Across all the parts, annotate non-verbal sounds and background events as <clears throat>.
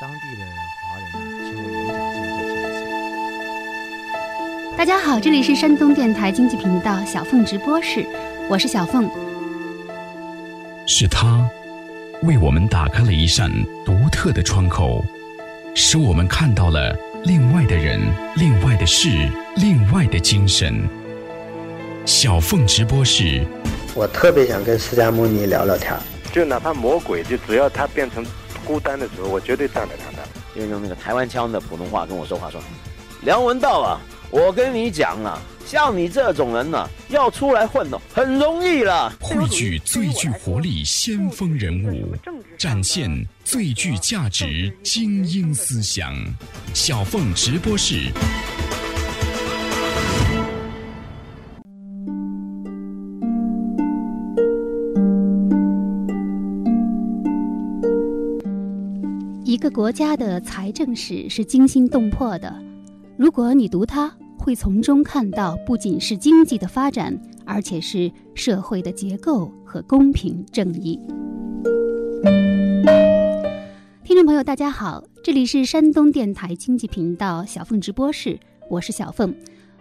当地的华人呢，请我演讲这件事情。大家好，这里是山东电台经济频道小凤直播室，我是小凤。是他为我们打开了一扇独特的窗口，使我们看到了另外的人、另外的事、另外的精神。小凤直播室，我特别想跟释迦牟尼聊聊天儿。就哪怕魔鬼，就只要他变成孤单的时候，我绝对站在他那儿。就用那个台湾腔的普通话跟我说话，说：“梁文道啊，我跟你讲啊，像你这种人呢、要出来混哦，很容易了。汇聚最具活力先锋人物，展现最具价值精英思想。小凤直播室。个国家的财政史是惊心动魄的，如果你读它，会从中看到不仅是经济的发展，而且是社会的结构和公平正义。听众朋友，大家好，这里是山东电台经济频道小凤直播室，我是小凤。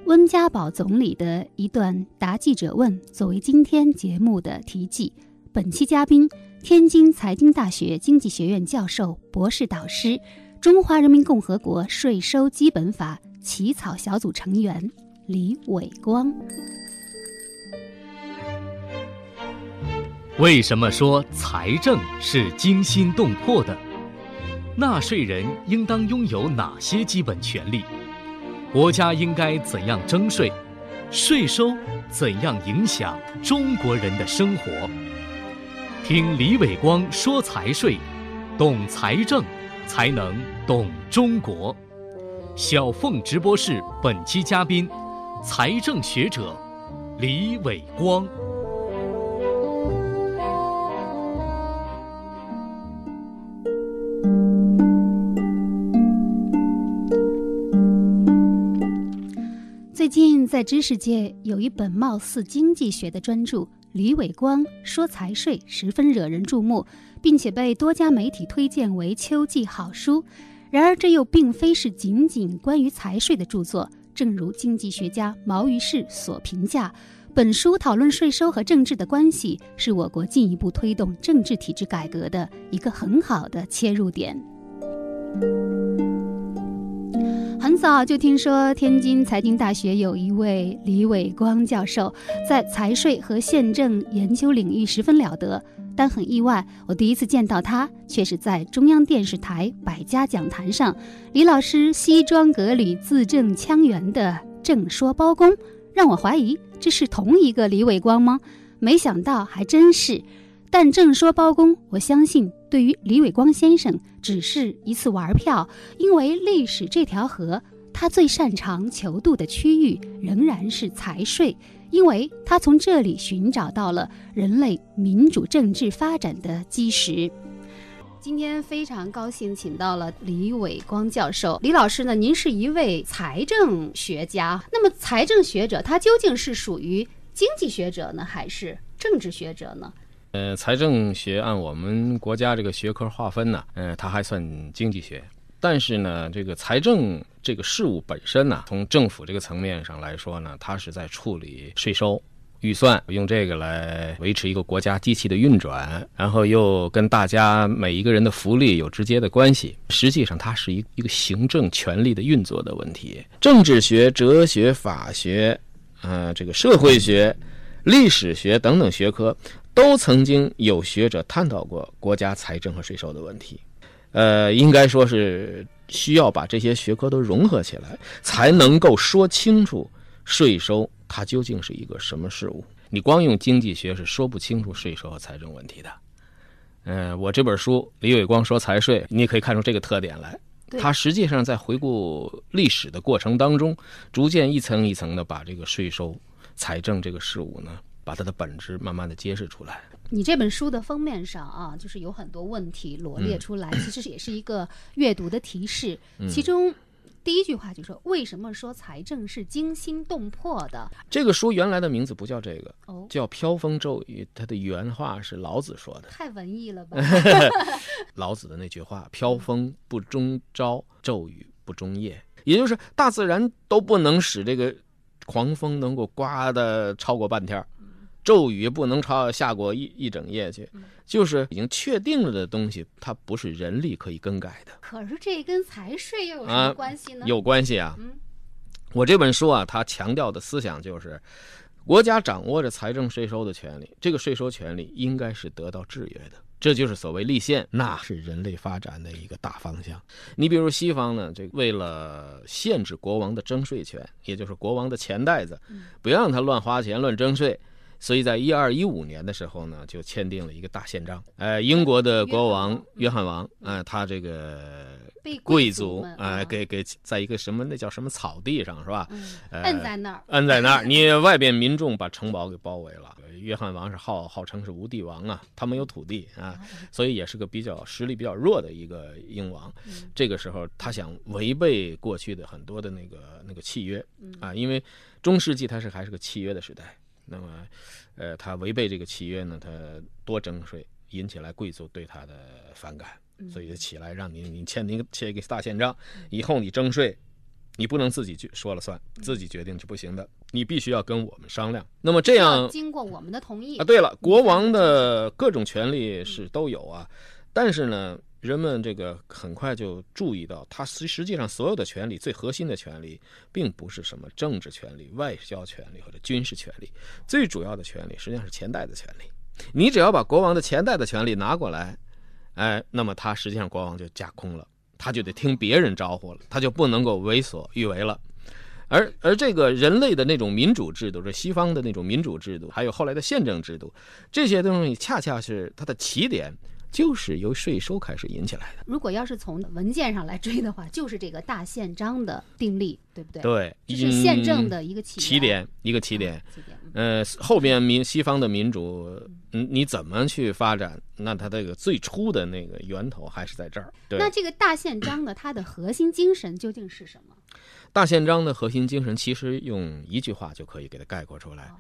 温家宝总理的一段答记者问作为今天节目的题记。本期嘉宾：天津财经大学经济学院教授、博士导师，中华人民共和国税收基本法起草小组成员李伟光。为什么说财政是惊心动魄的？纳税人应当拥有哪些基本权利？国家应该怎样征税？税收怎样影响中国人的生活？听李伟光说财税，懂财政，才能懂中国。小凤直播室本期嘉宾，财政学者李伟光。近在知识界有一本貌似经济学的专著，李伟光说财税十分惹人注目，并且被多家媒体推荐为秋季好书。然而，这又并非是仅仅关于财税的著作。正如经济学家毛于轼所评价，本书讨论税收和政治的关系，是我国进一步推动政治体制改革的一个很好的切入点。很早就听说天津财经大学有一位李伟光教授，在财税和宪政研究领域十分了得。但很意外，我第一次见到他，却是在中央电视台百家讲坛上，李老师西装革履、字正腔圆的正说包公，让我怀疑这是同一个李伟光吗？没想到还真是。但正说包公，我相信对于李伟光先生只是一次玩票，因为历史这条河，他最擅长求渡的区域仍然是财税，因为他从这里寻找到了人类民主政治发展的基石。今天非常高兴，请到了李伟光教授。李老师呢，您是一位财政学家，那么财政学者他究竟是属于经济学者呢，还是政治学者呢？呃，财政学按我们国家这个学科划分呢，呃，它还算经济学。但是呢，这个财政这个事务本身呢，从政府这个层面上来说呢，它是在处理税收、预算，用这个来维持一个国家机器的运转，然后又跟大家每一个人的福利有直接的关系。实际上，它是一一个行政权力的运作的问题。政治学、哲学、法学，呃，这个社会学、历史学等等学科。都曾经有学者探讨过国家财政和税收的问题，呃，应该说是需要把这些学科都融合起来，才能够说清楚税收它究竟是一个什么事物。你光用经济学是说不清楚税收和财政问题的。嗯，我这本书李伟光说财税，你也可以看出这个特点来。他实际上在回顾历史的过程当中，逐渐一层一层的把这个税收、财政这个事物呢。把它的本质慢慢的揭示出来。你这本书的封面上啊，就是有很多问题罗列出来，其实也是一个阅读的提示。其中第一句话就说为什么说财政是惊心动魄的？这个书原来的名字不叫这个，哦，叫《飘风骤雨》，它的原话是老子说的。太文艺了吧？<laughs> 老子的那句话：“飘风不终朝，骤雨不终夜。”也就是大自然都不能使这个狂风能够刮的超过半天儿，骤雨不能超下过一一整夜去，就是已经确定了的东西，它不是人力可以更改的。可是这跟财税又有什啊么关系呢？有关系啊。嗯我这本书啊，它强调的思想就是，国家掌握着财政税收的权利，这个税收权利应该是得到制约的。这就是所谓立宪，那是人类发展的一个大方向。你比如西方呢，这为了限制国王的征税权，也就是国王的钱袋子，不让他乱花钱、乱征税，所以在一二一五年的时候呢，就签订了一个大宪章。呃，英国的国王约翰王，呃，他这个贵族族们啊、啊给给在一个什么那叫什么草地上是吧？摁在那儿，摁在那儿，<laughs> 你外边民众把城堡给包围了。约翰王是号号称是无地王啊，他没有土地啊，所以也是个比较实力比较弱的一个英王。这个时候他想违背过去的很多的那个那个契约啊，因为中世纪它是还是个契约的时代。那么，呃，他违背这个契约呢，他多征税，引起来贵族对他的反感，所以就起来让你你签一个签一个大宪章，以后你征税，你不能自己去说了算，自己决定是不行的，你必须要跟我们商量。那么这样经过我们的同意。啊，对了，国王的各种权利是都有啊，但是呢，人们这个很快就注意到，他实实际上所有的权利，最核心的权利，并不是什么政治权利、外交权利或者军事权利，最主要的权利实际上是钱袋的权利。你只要把国王的钱袋的权利拿过来，哎，那么他实际上国王就架空了，他就得听别人招呼了，他就不能够为所欲为了。而而这个人类的那种民主制度，这西方的那种民主制度，还有后来的宪政制度，这些东西恰恰是它的起点，就是由税收开始引起来的。如果要是从文件上来追的话，<laughs> 就是这个大宪章的订立，对不对？，对，这是宪政嗯的一个起起点，一个起点。起点。嗯呃，后边民西方的民主，嗯，你怎么去发展？那它这个最初的那个源头还是在这儿。对，那这个大宪章呢，它的核心精神究竟是什么？大宪章的核心精神，其实用一句话就可以给它概括出来，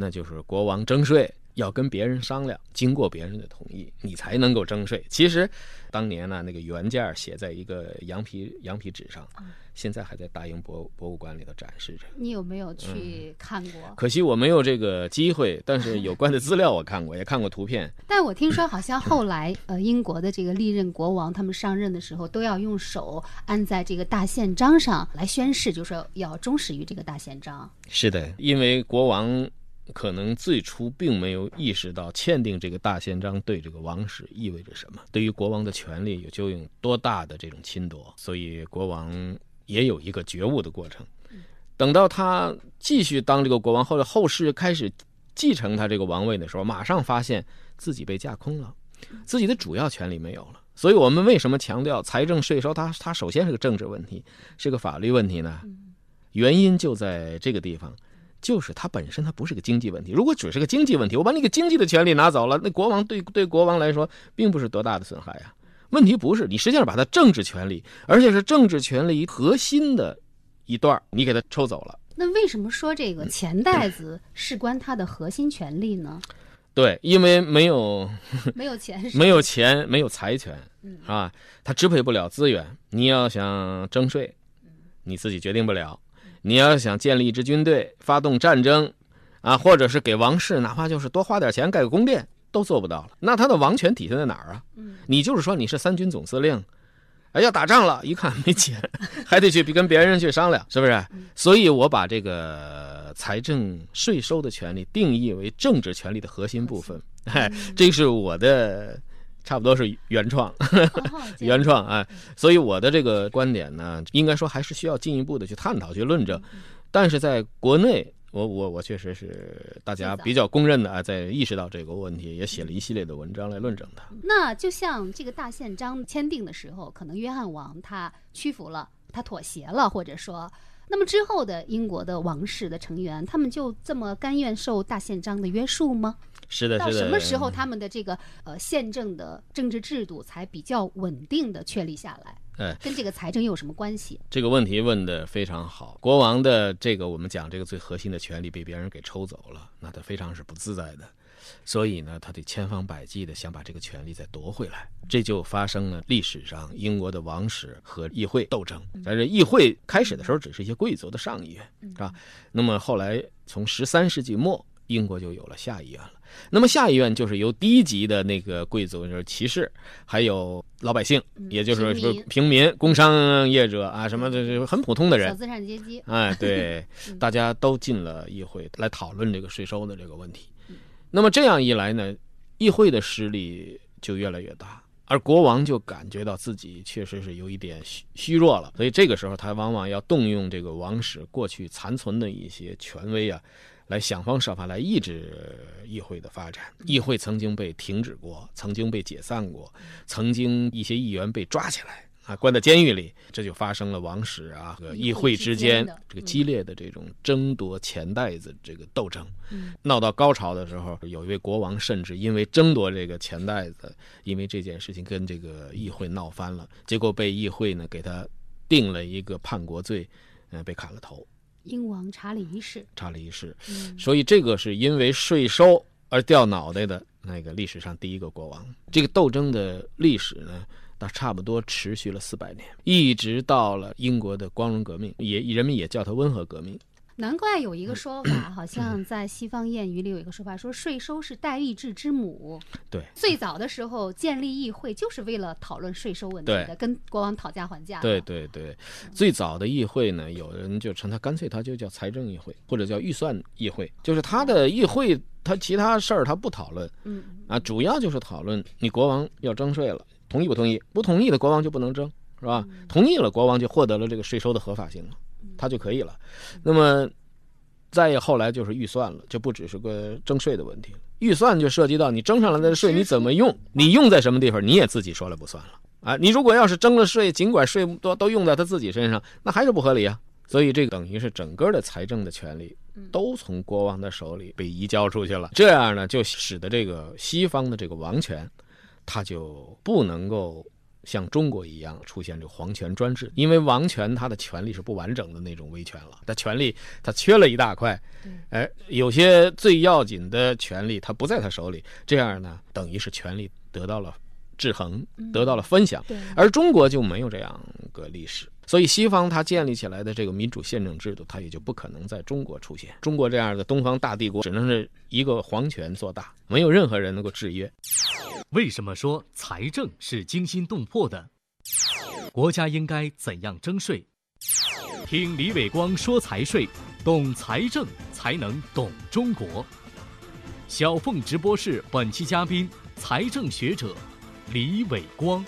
那就是国王征税要跟别人商量，经过别人的同意，你才能够征税。其实，当年呢，那个原件写在一个羊皮羊皮纸上，现在还在大英博博物馆里头展示着。你有没有去看过？可惜我没有这个机会，但是有关的资料我看过，也看过图片。<laughs> 但我听说好像后来，呃，英国的这个历任国王他们上任的时候，都要用手按在这个大宪章上来宣誓，就说要忠实于这个大宪章。是的，因为国王可能最初并没有意识到签订这个大宪章对这个王室意味着什么，对于国王的权利有究竟多大的这种侵夺，所以国王也有一个觉悟的过程。等到他继续当这个国王，或者后世开始继承他这个王位的时候，马上发现自己被架空了，自己的主要权利没有了。所以我们为什么强调财政税收它？它首先是个政治问题，是个法律问题呢？原因就在这个地方。就是它本身它不是个经济问题，如果只是个经济问题，我把那个经济的权利拿走了，那国王对对国王来说并不是多大的损害啊。问题不是你实际上把它政治权利，而且是政治权利核心的一段你给它抽走了。那为什么说这个钱袋子事关它的核心权利呢？对，因为没有 <laughs> 没有钱没有钱，没有财权，啊，他支配不了资源。你要想征税，你自己决定不了；你要想建立一支军队，发动战争，啊，或者是给王室，哪怕就是多花点钱盖个宫殿，都做不到了。那他的王权体现在哪儿啊？你就是说你是三军总司令，哎，要打仗了，一看没钱，<laughs> 还得去跟别人去商量，是不是？所以我把这个财政税收的权利定义为政治权利的核心部分，哎，这是我的差不多是原创，哦 <laughs> 原创啊。所以我的这个观点呢，应该说还是需要进一步的去探讨、去论证。但是在国内，我我我确实是大家比较公认的啊，在意识到这个问题，也写了一系列的文章来论证它。那就像这个大宪章签订的时候，可能约翰王他屈服了，他妥协了，或者说，那么之后的英国的王室的成员，他们就这么甘愿受大宪章的约束吗？是的，是的。到什么时候他们的这个呃宪政的政治制度才比较稳定的确立下来？哎，跟这个财政又有什么关系？这个问题问的非常好。国王的这个我们讲这个最核心的权利被别人给抽走了，那他非常是不自在的。所以呢，他得千方百计的想把这个权利再夺回来，这就发生了历史上英国的王室和议会斗争。但是议会开始的时候只是一些贵族的上议院，是吧？那么后来从十三世纪末，英国就有了下议院了。那么下一院就是由低级的那个贵族，就是骑士，还有老百姓，也就是说平民、工商业者啊，什么这这很普通的人，小资产阶级，哎，对，<laughs> 大家都进了议会来讨论这个税收的这个问题。那么这样一来呢，议会的势力就越来越大，而国王就感觉到自己确实是有一点虚虚弱了，所以这个时候他往往要动用这个王室过去残存的一些权威啊，来想方设法来抑制议会的发展。议会曾经被停止过，曾经被解散过，曾经一些议员被抓起来。啊，关在监狱里，这就发生了王室啊和议会之间这个激烈的这种争夺钱袋子这个斗争，闹到高潮的时候，有一位国王甚至因为争夺这个钱袋子，因为这件事情跟这个议会闹翻了，结果被议会呢给他定了一个叛国罪，嗯，被砍了头。英王查理一世，查理一世，所以这个是因为税收而掉脑袋的那个历史上第一个国王。这个斗争的历史呢？那差不多持续了四百年，一直到了英国的光荣革命，也人们也叫它温和革命。难怪有一个说法，<clears throat> 好像在西方谚语里有一个说法，说税收是代议制之母。对，最早的时候建立议会就是为了讨论税收问题的，跟国王讨价还价。对对对，最早的议会呢，有人就称它干脆它就叫财政议会，或者叫预算议会，就是它的议会，它其他事儿它不讨论。嗯啊，主要就是讨论你国王要征税了。同意不同意？不同意的国王就不能征，是吧？同意了，国王就获得了这个税收的合法性了，他就可以了。那么，再后来就是预算了，就不只是个征税的问题了。预算就涉及到你征上来的税你怎么用，你用在什么地方，你也自己说了不算了啊！你如果要是征了税，尽管税都都用在他自己身上，那还是不合理啊。所以这个等于是整个的财政的权利都从国王的手里被移交出去了，这样呢，就使得这个西方的这个王权。他就不能够像中国一样出现这个皇权专制，因为王权他的权力是不完整的那种威权了，他权力他缺了一大块，哎，有些最要紧的权力他不在他手里，这样呢，等于是权力得到了制衡，得到了分享，而中国就没有这样个历史。所以，西方它建立起来的这个民主宪政制度，它也就不可能在中国出现。中国这样的东方大帝国，只能是一个皇权做大，没有任何人能够制约。为什么说财政是惊心动魄的？国家应该怎样征税？听李伟光说财税，懂财政才能懂中国。小凤直播室本期嘉宾：财政学者李伟光。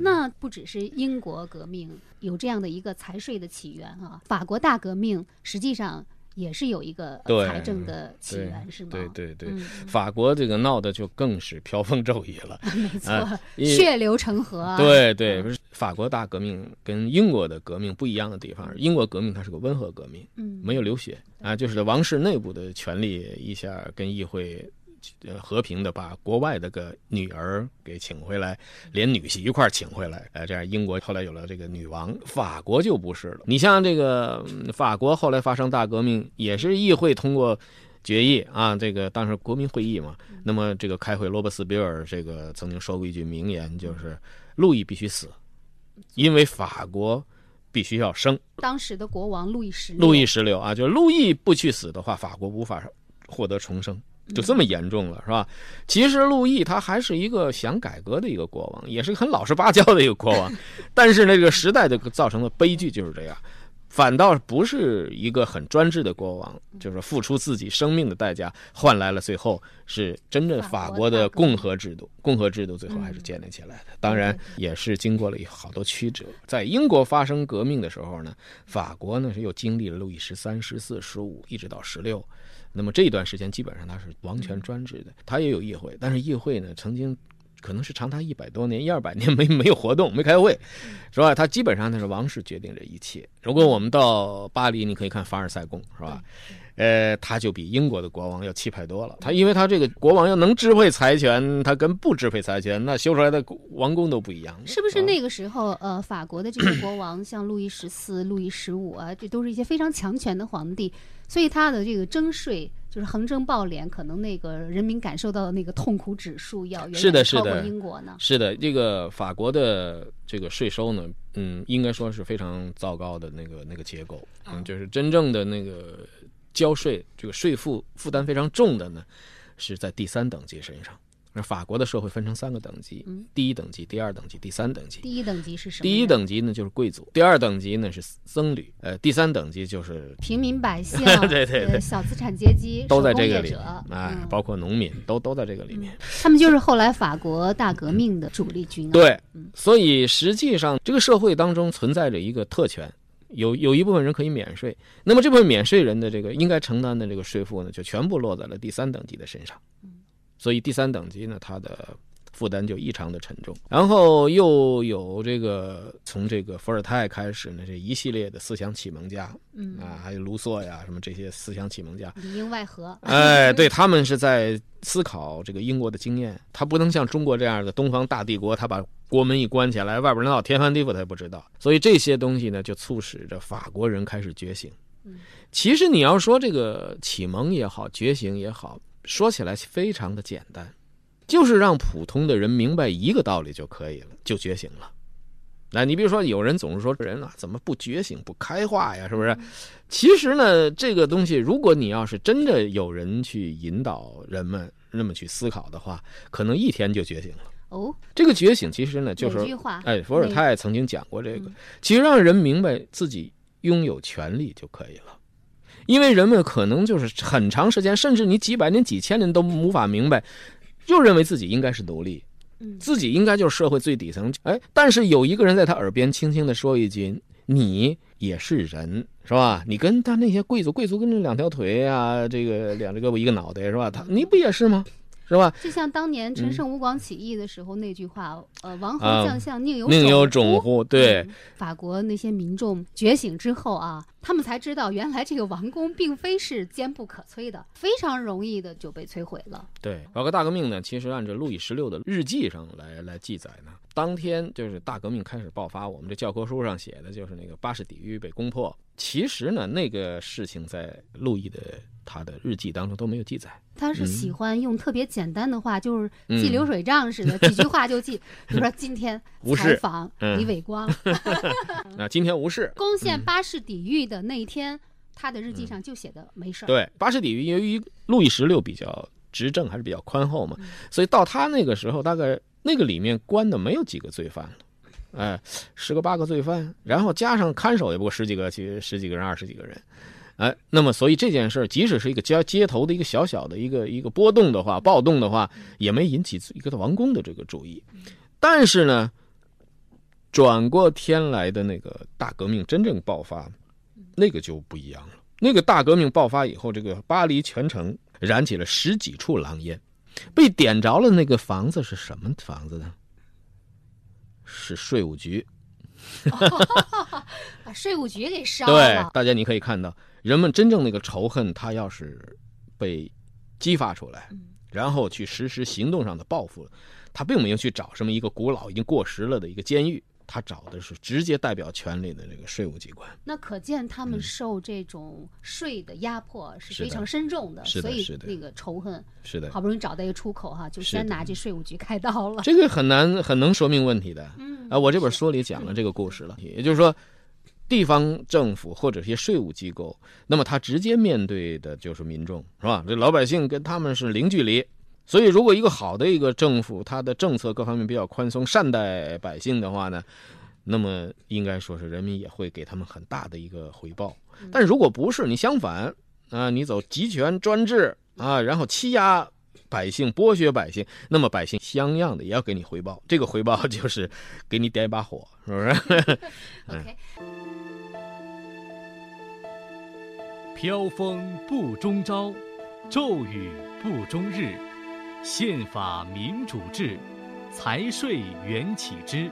那不只是英国革命有这样的一个财税的起源啊，法国大革命实际上也是有一个财政的起源，是吗？对对对，法国这个闹的就更是飘风骤雨了，<laughs> 没错，血流成河。对对，不是法国大革命跟英国的革命不一样的地方，英国革命它是个温和革命，嗯，没有流血啊，就是王室内部的权力一下跟议会。呃，和平的把国外的个女儿给请回来，连女婿一块请回来，呃，这样英国后来有了这个女王，法国就不是了。你像这个法国后来发生大革命，也是议会通过决议啊，这个当时国民会议嘛，那么这个开会，罗伯斯比尔这个曾经说过一句名言，就是路易必须死，因为法国必须要生。当时的国王路易十六路易十六啊，就是路易不去死的话，法国无法获得重生。就这么严重了，是吧？其实路易他还是一个想改革的一个国王，也是很老实巴交的一个国王。<laughs> 但是那个时代的造成的悲剧就是这样，反倒不是一个很专制的国王，就是付出自己生命的代价换来了最后是真正法国的共和制度。共和制度最后还是建立起来的，当然也是经过了好多曲折。在英国发生革命的时候呢，法国呢是又经历了路易十三、十四、十五，一直到十六。那么这一段时间基本上他是王权专制的，他也有议会，但是议会呢曾经可能是长达一百多年、一二百年没没有活动、没开会，是吧？他基本上那是王室决定这一切。如果我们到巴黎，你可以看凡尔赛宫，是吧？呃，他就比英国的国王要气派多了。他因为他这个国王要能支配财权，他跟不支配财权，那修出来的王宫都不一样。是不是那个时候，呃，法国的这些国王像路易十四、路易十五啊，这都是一些非常强权的皇帝，所以他的这个征税就是横征暴敛，可能那个人民感受到的那个痛苦指数要远远超过英国呢？是的，这个法国的这个税收呢，嗯，应该说是非常糟糕的那个那个结构，嗯，就是真正的那个交税这个税负负担非常重的呢，是在第三等级身上。那法国的社会分成三个等级，嗯第一等级、第二等级、第三等级。第一等级是什么？第一等级呢就是贵族，第二等级呢是僧侣，呃，第三等级就是平民百姓，<laughs> 对对对呃小资产阶级都在这个里面包括农民都都在这个里面。他们就是后来法国大革命的主力军啊。对嗯，所以实际上这个社会当中存在着一个特权，有有一部分人可以免税，那么这部分免税人的这个应该承担的这个税负呢，就全部落在了第三等级的身上。所以第三等级呢，它的负担就异常的沉重。然后又有这个从这个伏尔泰开始呢，这一系列的思想启蒙家嗯，啊，还有卢梭呀，什么这些思想启蒙家，里应外合。<laughs> 哎，对他们是在思考这个英国的经验，他不能像中国这样的东方大帝国，他把国门一关起来，外边人闹天翻地覆他也不知道。所以这些东西呢，就促使着法国人开始觉醒嗯。其实你要说这个启蒙也好，觉醒也好，说起来非常的简单，就是让普通的人明白一个道理就可以了，就觉醒了。那你比如说，有人总是说人啊，怎么不觉醒、不开化呀？是不是？其实呢，这个东西，如果你要是真的有人去引导人们那么去思考的话，可能一天就觉醒了。哦，这个觉醒其实呢，就是哎，伏尔泰曾经讲过这个嗯，其实让人明白自己拥有权利就可以了。因为人们可能就是很长时间，甚至你几百年、几千年都无法明白，就认为自己应该是独立，嗯自己应该就是社会最底层。哎，但是有一个人在他耳边轻轻地说一句：“你也是人，是吧？你跟他那些贵族，贵族跟这两条腿啊，这个两只胳膊一个脑袋，是吧？他你不也是吗？是吧？就像当年陈嗯胜吴广起义的时候那句话，呃，王侯啊将相宁有宁有种种乎？对。嗯法国那些民众觉醒之后啊，他们才知道原来这个王宫并非是坚不可摧的，非常容易的就被摧毁了。对，法国大革命呢，其实按照路易十六的日记上来来记载呢，当天就是大革命开始爆发，我们这教科书上写的就是那个巴士底狱被攻破。其实呢，那个事情在路易的他的日记当中都没有记载。他是喜欢用特别简单的话，就是嗯记流水账似的，几句话就记。<laughs> 比如说今天采访嗯李伟光 <laughs> <laughs> 那今天无事。攻陷巴士底狱的那一天，他的日记上就写的没事儿。对，巴士底狱由于路易十六比较执政还是比较宽厚嘛，嗯所以到他那个时候，大概那个里面关的没有几个罪犯了。哎，十个八个罪犯，然后加上看守也不过十几个，其实十几个人、二十几个人，哎，那么所以这件事儿，即使是一个街街头的一个小小的一个一个波动的话、暴动的话，也没引起一个王宫的这个注意。但是呢，转过天来的那个大革命真正爆发，那个就不一样了。那个大革命爆发以后，这个巴黎全城燃起了十几处狼烟，被点着了。那个房子是什么房子呢？是税务局。把 <laughs> 税务局给烧了对了，。大家你可以看到，人们真正那个仇恨，他要是被激发出来，嗯然后去实施行动上的报复，他并没有去找什么一个古老已经过时了的一个监狱，他找的是直接代表权力的这个税务机关。那可见他们受这种税的压迫是非常深重的，所以那个仇恨是的好，不容易找到一个出口哈，就先拿这税务局开刀了。这个很难很能说明问题的。嗯啊，我这本书里讲了这个故事了，也就是说，地方政府或者一些税务机构，那么他直接面对的就是民众，是吧？这老百姓跟他们是零距离，所以如果一个好的一个政府，它的政策各方面比较宽松，善待百姓的话呢，那么应该说是人民也会给他们很大的一个回报。但如果不是，你相反啊，你走集权专制啊，然后欺压。百姓剥削百姓，那么百姓相样的也要给你回报，这个回报就是给你点一把火，是不是？<laughs> <laughs> OK，飘风不终朝，骤雨不终日。宪法民主制，财税缘起之，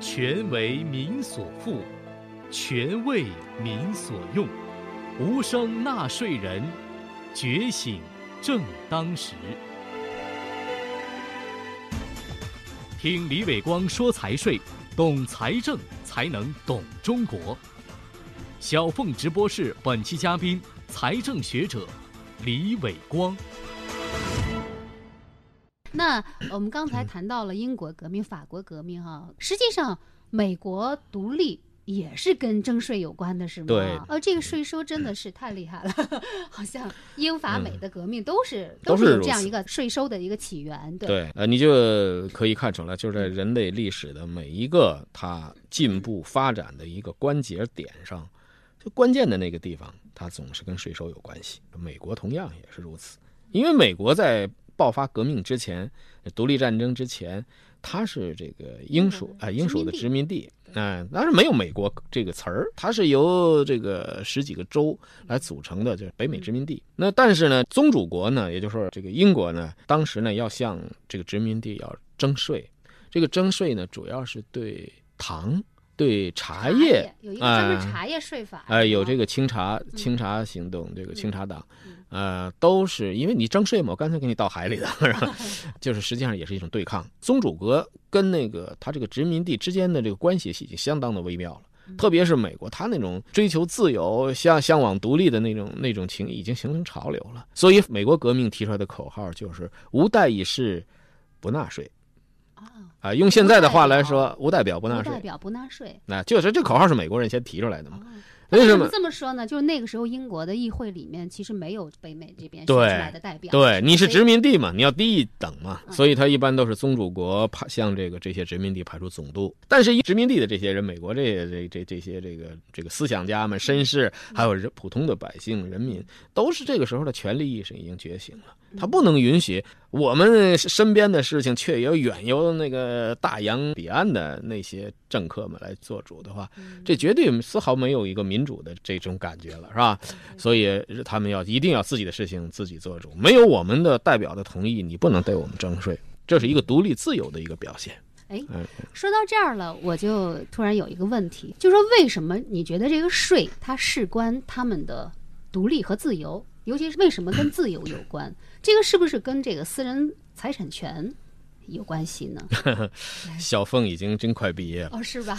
权为民所赋，权为民所用，无生纳税人，觉醒正当时。听李伟光说财税，懂财政才能懂中国。小凤直播室本期嘉宾：财政学者李伟光。那我们刚才谈到了英国革命、法国革命，哈，实际上美国独立也是跟征税有关的，是吗？对呃，这个税收真的是太厉害了，<laughs> 好像英法美的革命都是、嗯都是这样一个税收的一个起源，对。对，呃，你就可以看出来，就是在人类历史的每一个它进步发展的一个关节点上，就关键的那个地方，它总是跟税收有关系。美国同样也是如此，因为美国在爆发革命之前，独立战争之前，它是这个英属啊、英属的殖民地，嗯、当然没有美国这个词儿，它是由这个十几个州来组成的，就是北美殖民地。那但是呢，宗主国呢，也就是说这个英国呢，当时呢要向这个殖民地要征税，这个征税呢主要是对糖、对茶叶，有一个专门哎茶叶税法，哎，有这个个清查清查行动，这个清查党，呃，都是因为你征税嘛，我干脆给你倒海里的，是吧？<laughs> 就是实际上也是一种对抗。宗主国跟那个他这个殖民地之间的这个关系已经相当的微妙了。特别是美国，他那种追求自由、向向往独立的那种那种情，已经形成潮流了。所以，美国革命提出来的口号就是“无代议士，不纳税”。啊，用现在的话来说，无代表不纳税不代。表不纳税。那就是这口号是美国人先提出来的嘛？为什么？这么说呢？就是那个时候英国的议会里面其实没有北美这边选出来的代表，对，你是殖民地嘛，你要低一等嘛，嗯所以他一般都是宗主国派向这个这些殖民地派出总督。但是殖民地的这些人，美国这些这这这些这个这个思想家们、绅士，还有人普通的百姓、人民，都是这个时候的权力意识已经觉醒了。他不能允许我们身边的事情，却由远由那个大洋彼岸的那些政客们来做主的话，这绝对丝毫没有一个民主的这种感觉了，是吧？所以他们要一定要自己的事情自己做主，没有我们的代表的同意，你不能对我们征税，这是一个独立自由的一个表现。哎嗯，说到这儿了，我就突然有一个问题，就是说为什么你觉得这个税它事关他们的独立和自由，尤其是为什么跟自由有关？这个是不是跟这个私人财产权有关系呢？<laughs> 小凤已经真快毕业了，哦，是吧？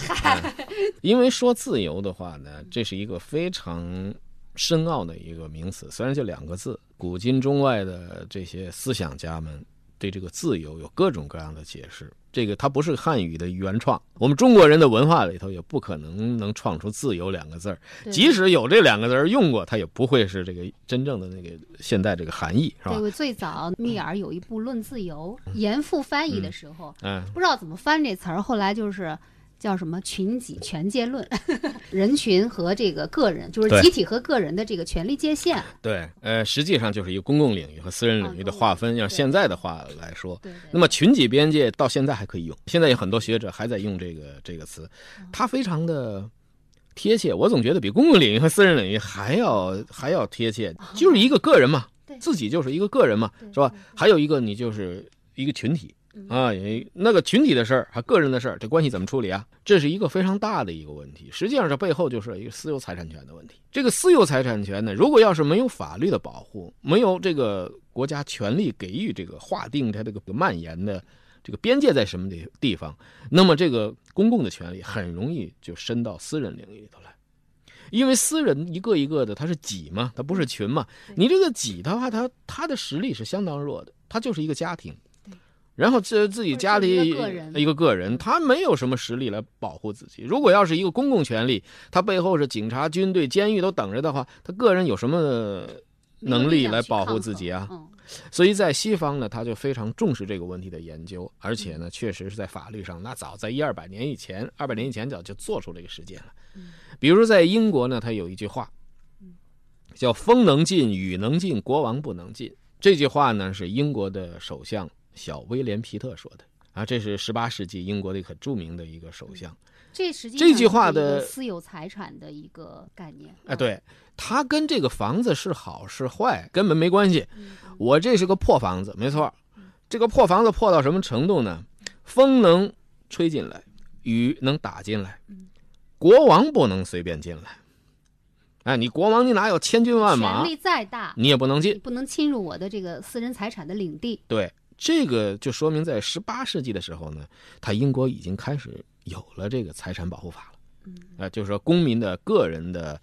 <laughs> 因为说自由的话呢，这是一个非常深奥的一个名词，虽然就两个字，古今中外的这些思想家们对这个自由有各种各样的解释。这个它不是汉语的原创，我们中国人的文化里头也不可能能创出“自由”两个字儿。即使有这两个字儿用过，它也不会是这个真正的那个现代这个含义，是吧最早密尔有一部《论自由》，严复翻译的时候，嗯，不知道怎么翻这词儿，后来就是叫什么群己权界论，<laughs> 人群和这个个人，就是集体和个人的这个权利界限。对，呃，实际上就是一个公共领域和私人领域的划分。啊要现在的话来说。那么群己边界到现在还可以用，现在有很多学者还在用这个这个词，它非常的贴切。我总觉得比公共领域和私人领域还要还要贴切，就是一个个人嘛，自己就是一个个人嘛，是吧？还有一个你就是一个群体。啊，有一那个群体的事儿和个人的事儿，这关系怎么处理啊？这是一个非常大的一个问题。实际上，这背后就是一个私有财产权的问题。这个私有财产权呢，如果要是没有法律的保护，没有这个国家权力给予这个划定它这个蔓延的这个边界在什么地地方，那么这个公共的权利很容易就伸到私人领域里头来。因为私人一个一个的，他是己嘛，他不是群嘛。你这个己的话，他他的实力是相当弱的，他就是一个家庭。然后这自己家里一个个人他没有什么实力来保护自己。如果要是一个公共权力，他背后是警察、军队、监狱都等着的话，他个人有什么能力来保护自己啊？嗯，所以在西方呢，他就非常重视这个问题的研究，而且呢，确实是在法律上，那早在一二百年以前，二百年以前早就做出这个实践了。比如在英国呢，他有一句话，叫“风能进，雨能进，国王不能进”。这句话呢，是英国的首相小威廉皮特说的啊，这是十八世纪英国的一个很著名的一个首相。这实际这句话的私有财产的一个概念。哎，对，他跟这个房子是好是坏根本没关系。我这是个破房子，没错，这个破房子破到什么程度呢？风能吹进来，雨能打进来，国王不能随便进来。哎，你国王你哪有千军万马？权力再大，你也不能进，不能侵入我的这个私人财产的领地。对，这个就说明在十八世纪的时候呢，他英国已经开始有了这个财产保护法了。嗯，啊，就是说公民的个人的。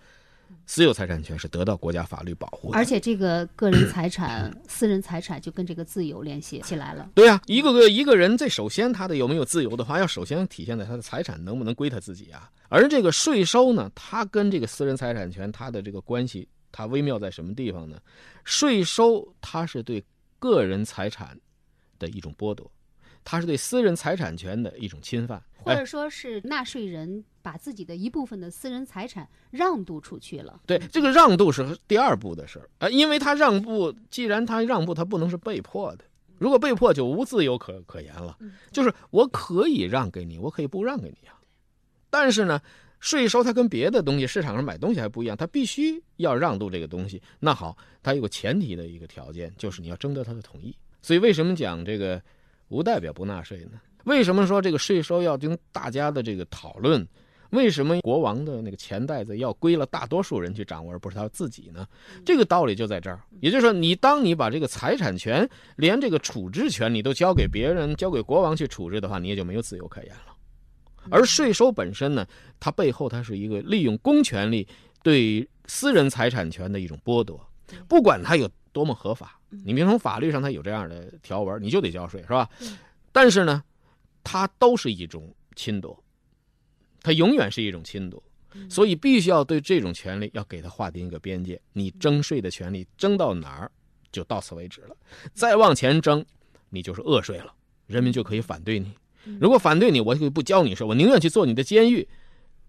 私有财产权是得到国家法律保护的，而且这个个人财产、私人财产就跟这个自由联系起来了。对啊，一个个一个人，这首先他的有没有自由的话，要首先体现在他的财产能不能归他自己啊。而这个税收呢，它跟这个私人财产权它的这个关系，它微妙在什么地方呢？税收它是对个人财产的一种剥夺。它是对私人财产权的一种侵犯，或者说是纳税人把自己的一部分的私人财产让渡出去了。对，这个让渡是第二步的事儿啊，因为他让步，既然他让步，他不能是被迫的。如果被迫，就无自由可可言了。就是我可以让给你，我可以不让给你啊。但是呢，税收它跟别的东西，市场上买东西还不一样，它必须要让渡这个东西。那好，它有个前提的一个条件，就是你要征得他的同意。所以为什么讲这个？无代表不纳税呢？为什么说这个税收要经大家的这个讨论？为什么国王的那个钱袋子要归了大多数人去掌握，而不是他自己呢？这个道理就在这儿。也就是说，你当你把这个财产权连这个处置权你都交给别人，交给国王去处置的话，你也就没有自由可言了。而税收本身呢，它背后它是一个利用公权力对私人财产权的一种剥夺，不管它有多么合法。你别从法律上它有这样的条文，你就得交税，是吧？但是呢，它都是一种侵夺，它永远是一种侵夺，所以必须要对这种权利要给它划定一个边界。你征税的权利征到哪儿，就到此为止了。再往前征，你就是恶税了，人民就可以反对你。如果反对你，我就不交你税，我宁愿去做你的监狱，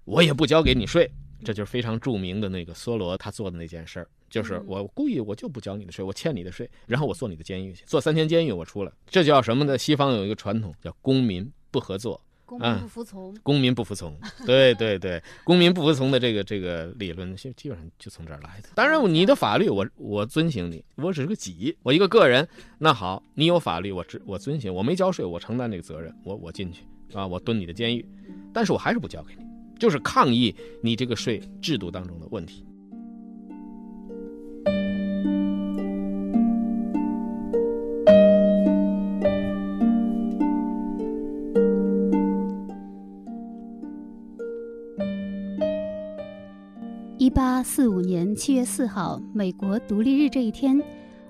我也不交给你税。这就是非常著名的那个梭罗他做的那件事儿。就是我故意我就不交你的税，我欠你的税，然后我坐你的监狱去，坐三天监狱我出来，这叫什么呢？西方有一个传统叫公民不合作，公民不服从，公民不服从，<laughs> 对对对，公民不服从的这个这个理论，基基本上就从这儿来的。当然，你的法律我我遵行你，我只是个己，我一个个人，那好，你有法律，我只我遵行，我没交税，我承担这个责任，我我进去啊，我蹲你的监狱，但是我还是不交给你，就是抗议你这个税制度当中的问题。一八四五年七月四号，美国独立日这一天，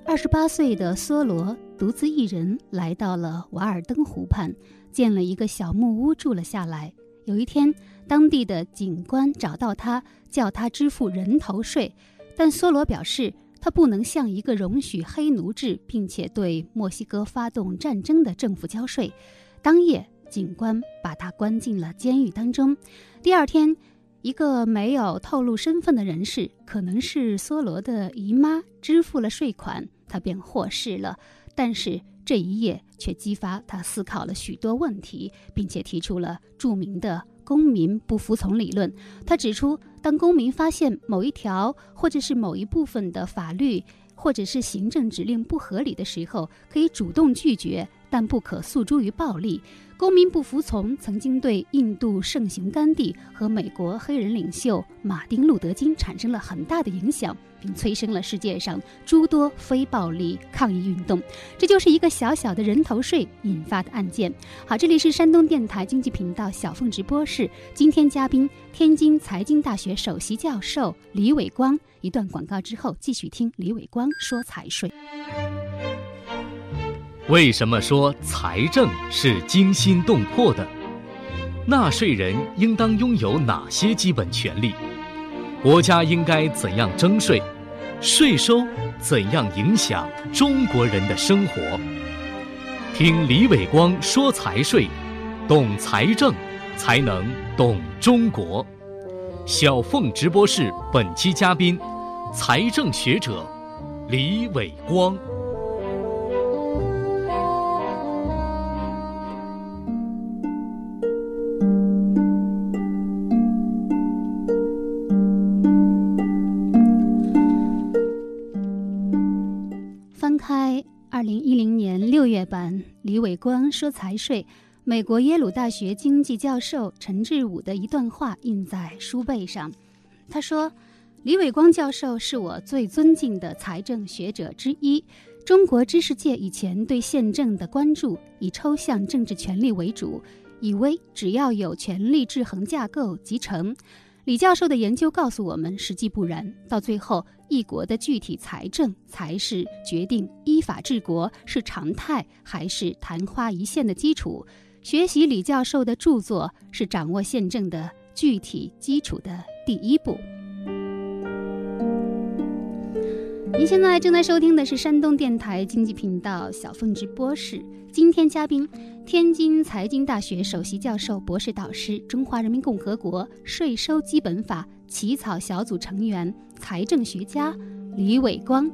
二十八岁的梭罗独自一人来到了瓦尔登湖畔，建了一个小木屋住了下来。有一天，当地的警官找到他，叫他支付人头税，但梭罗表示他不能向一个容许黑奴制并且对墨西哥发动战争的政府交税。当夜，警官把他关进了监狱当中。第二天。一个没有透露身份的人士，可能是梭罗的姨妈，支付了税款，他便获释了。但是这一夜却激发他思考了许多问题，并且提出了著名的公民不服从理论。他指出，当公民发现某一条或者是某一部分的法律或者是行政指令不合理的时候，可以主动拒绝，但不可诉诸于暴力。公民不服从曾经对印度圣雄甘地和美国黑人领袖马丁·路德·金产生了很大的影响，并催生了世界上诸多非暴力抗议运动。这就是一个小小的人头税引发的案件。好，这里是山东电台经济频道小凤直播室，今天嘉宾天津财经大学首席教授李伟光。一段广告之后，继续听李伟光说财税。为什么说财政是惊心动魄的？纳税人应当拥有哪些基本权利？国家应该怎样征税？税收怎样影响中国人的生活？听李伟光说财税，懂财政，才能懂中国。小凤直播室本期嘉宾，财政学者李伟光。月版李伟光说财税，美国耶鲁大学经济教授陈志武的一段话印在书背上。他说：“李伟光教授是我最尊敬的财政学者之一。中国知识界以前对宪政的关注以抽象政治权力为主，以为只要有权力制衡架构即成。李教授的研究告诉我们，实际不然。到最后，一国的具体财政才是决定依法治国是常态还是昙花一现的基础。学习李教授的著作是掌握宪政的具体基础的第一步。您现在正在收听的是山东电台经济频道小凤直播室。今天嘉宾，天津财经大学首席教授、博士导师，中华人民共和国税收基本法起草小组成员、财政学家李伟光。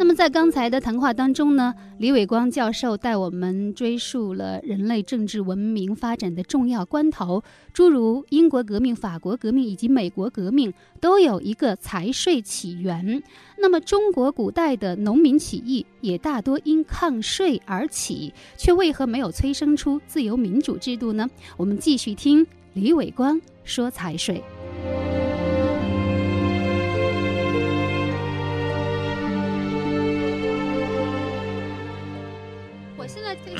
那么在刚才的谈话当中呢，李伟光教授带我们追溯了人类政治文明发展的重要关头，诸如英国革命、法国革命以及美国革命，都有一个财税起源。那么中国古代的农民起义也大多因抗税而起，却为何没有催生出自由民主制度呢？我们继续听李伟光说财税。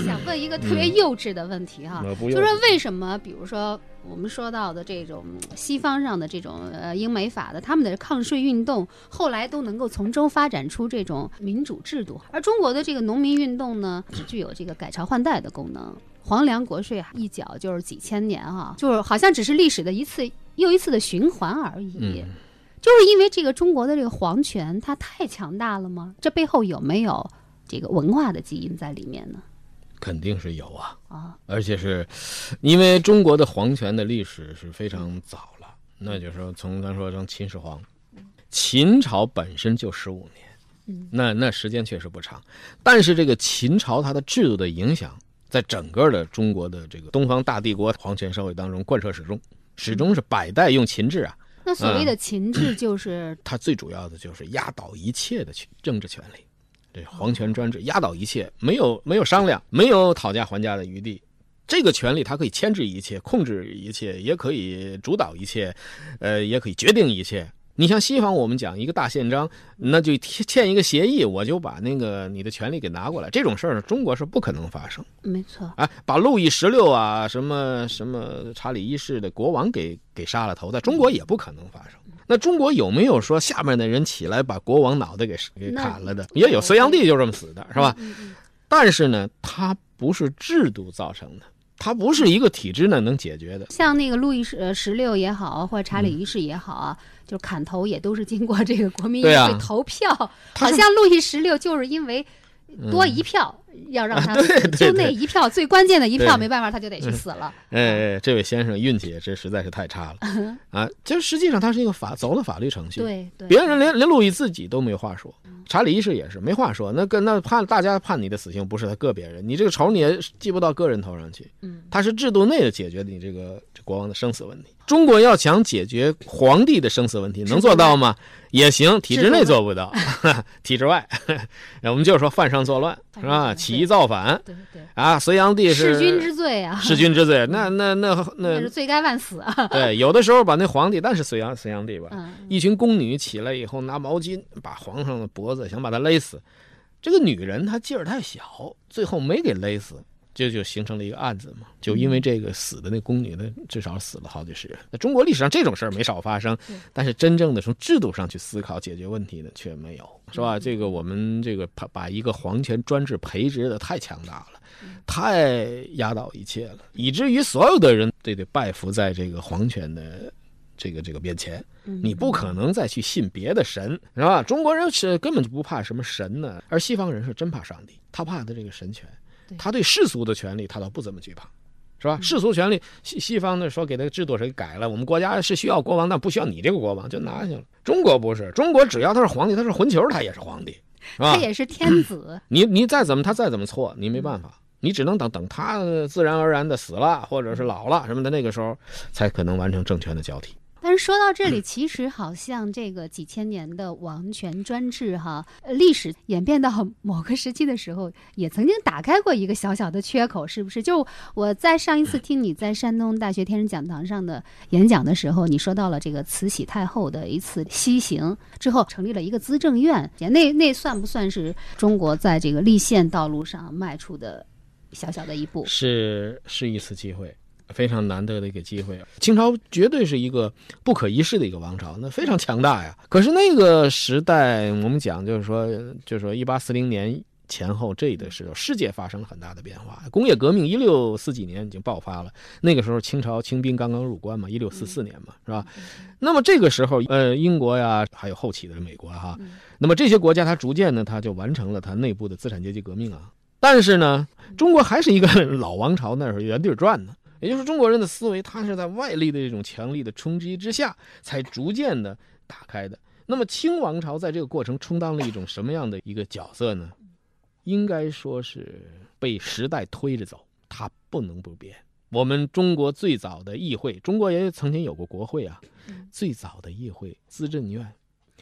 想问一个特别幼稚的问题哈，就是说为什么，比如说我们说到的这种嗯西方上的这种呃英美法的他们的抗税运动，后来都能够从中发展出这种民主制度，而中国的这个农民运动呢，只具有这个改朝换代的功能。皇粮国税一缴就是几千年哈、就是好像只是历史的一次又一次的循环而已。嗯就是因为这个中国的这个皇权它太强大了吗？这背后有没有这个文化的基因在里面呢？肯定是有啊，啊，而且是因为中国的皇权的历史是非常早了，那就是说从咱说从秦始皇，秦朝本身就十五年，嗯。那那时间确实不长，但是这个秦朝它的制度的影响，在整个的中国的这个东方大帝国皇权社会当中贯彻始终，始终是百代用秦制啊，那所谓的秦制就是它最主要的就是压倒一切的权政治权利，这皇权专制压倒一切，没有没有商量，没有讨价还价的余地。这个权利它可以牵制一切，控制一切，也可以主导一切，呃，也可以决定一切。你像西方，我们讲一个大宪章，那就签签一个协议，我就把那个你的权利给拿过来。这种事儿，中国是不可能发生。没错，哎，把路易十六啊，什么什么查理一世的国王给给杀了头，在中国也不可能发生。那中国有没有说下面的人起来把国王脑袋给给砍了的？也有，隋炀帝就这么死的，是吧？但是呢，它不是制度造成的，它不是一个体制呢能解决的。像那个路易十呃十六也好，或者查理一世也好啊，就是砍头也都是经过这个国民议会投票，好像路易十六就是因为多一票、要让 <laughs> 他就那一票最关键的一票，没办法，他就得去死了。哎，哎这位先生运气也是实在是太差了。<laughs> 啊！就实际上他是一个法走了法律程序，对对，别人连连路易自己都没话说，查理一世也是没话说。那跟那判大家判你的死刑不是他个别人，你这个仇你也记不到个人头上去，嗯，他是制度内的解决你这个这国王的生死问题。中国要想解决皇帝的生死问题，能做到吗？也行，体制内做不到，<laughs> 体制外，<laughs> 我们就是说犯上作乱是吧？起义造反对对，啊，隋炀帝是弑君之罪啊，弑君之罪，那那那那那是罪该万死啊。<laughs> 对，有的时候把那皇帝，但是隋炀隋炀帝吧，嗯，一群宫女起来以后，拿毛巾把皇上的脖子想把他勒死。这个女人她劲儿太小，最后没给勒死，这就形成了一个案子嘛。就因为这个死的那宫女呢，至少死了好几十人。那中国历史上这种事儿没少发生，但是真正的从制度上去思考解决问题的却没有，是吧？这个我们这个把把一个皇权专制培植的太强大了。太压倒一切了，以至于所有的人都得拜服在这个皇权的这个这个面前。嗯你不可能再去信别的神，是吧？中国人是根本就不怕什么神呢，而西方人是真怕上帝，他怕的这个神权对，他对世俗的权利他倒不怎么惧怕。是吧？世俗权利，西西方的说给他制度谁改了，我们国家是需要国王，但不需要你这个国王，就拿下去了。中国不是，中国只要他是皇帝，他是混球，他也是皇帝，他？也是天子，你你再怎么他再怎么错，你没办法，你只能等等他自然而然的死了，或者是老了什么的，那个时候才可能完成政权的交替。但是说到这里，其实好像这个几千年的王权专制哈，呃历史演变到某个时期的时候，也曾经打开过一个小小的缺口，是不是？就我在上一次听你在山东大学天人讲堂上的演讲的时候，你说到了这个慈禧太后的一次西行之后，成立了一个资政院，那那算不算是中国在这个立宪道路上迈出的小小的一步？是是一次机会。非常难得的一个机会，清朝绝对是一个不可一世的一个王朝，那非常强大呀。可是那个时代，我们讲就是说，就是说一八四零年前后这的时候，世界发生了很大的变化。工业革命一六四几年已经爆发了，那个时候清朝清兵刚刚入关嘛，一六四四年嘛，是吧？那么这个时候，呃，英国呀，还有后起的美国哈，那么这些国家它逐渐呢，它就完成了它内部的资产阶级革命啊。但是呢，中国还是一个老王朝，那时候原地转呢。也就是中国人的思维，它是在外力的这种强力的冲击之下，才逐渐的打开的。那么清王朝在这个过程充当了一种什么样的一个角色呢？应该说是被时代推着走，它不能不变。我们中国最早的议会，中国也曾经有过国会啊，最早的议会资政院，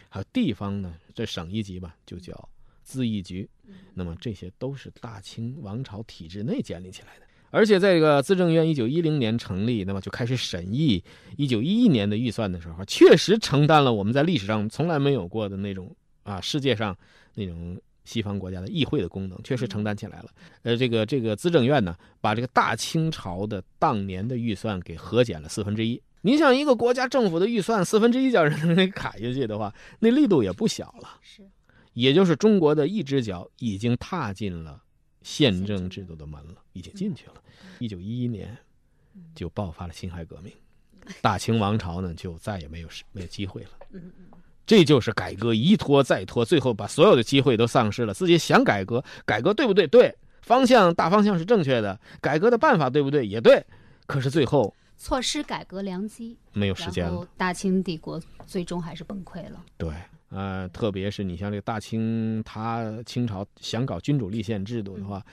还有地方呢，这省一级吧，就叫资议局。那么这些都是大清王朝体制内建立起来的。而且，在这个资政院一九一零年成立，那么就开始审议一九一一年的预算的时候，确实承担了我们在历史上从来没有过的那种啊，世界上那种西方国家的议会的功能，确实承担起来了。呃，这个这个资政院呢，把这个大清朝的当年的预算给核减了四分之一。你想，一个国家政府的预算四分之一叫人给砍下去的话，那力度也不小了。是，也就是中国的一只脚已经踏进了。宪政制度的门了，已经进去了。一九一一年，就爆发了辛亥革命，大清王朝呢就再也没有没有机会了。这就是改革一拖再拖，最后把所有的机会都丧失了。自己想改革，改革对不对？对，方向大方向是正确的，改革的办法对不对？也对。可是最后错失改革良机，没有时间了。大清帝国最终还是崩溃了。对。呃，特别是你像这个大清，他清朝想搞君主立宪制度的话，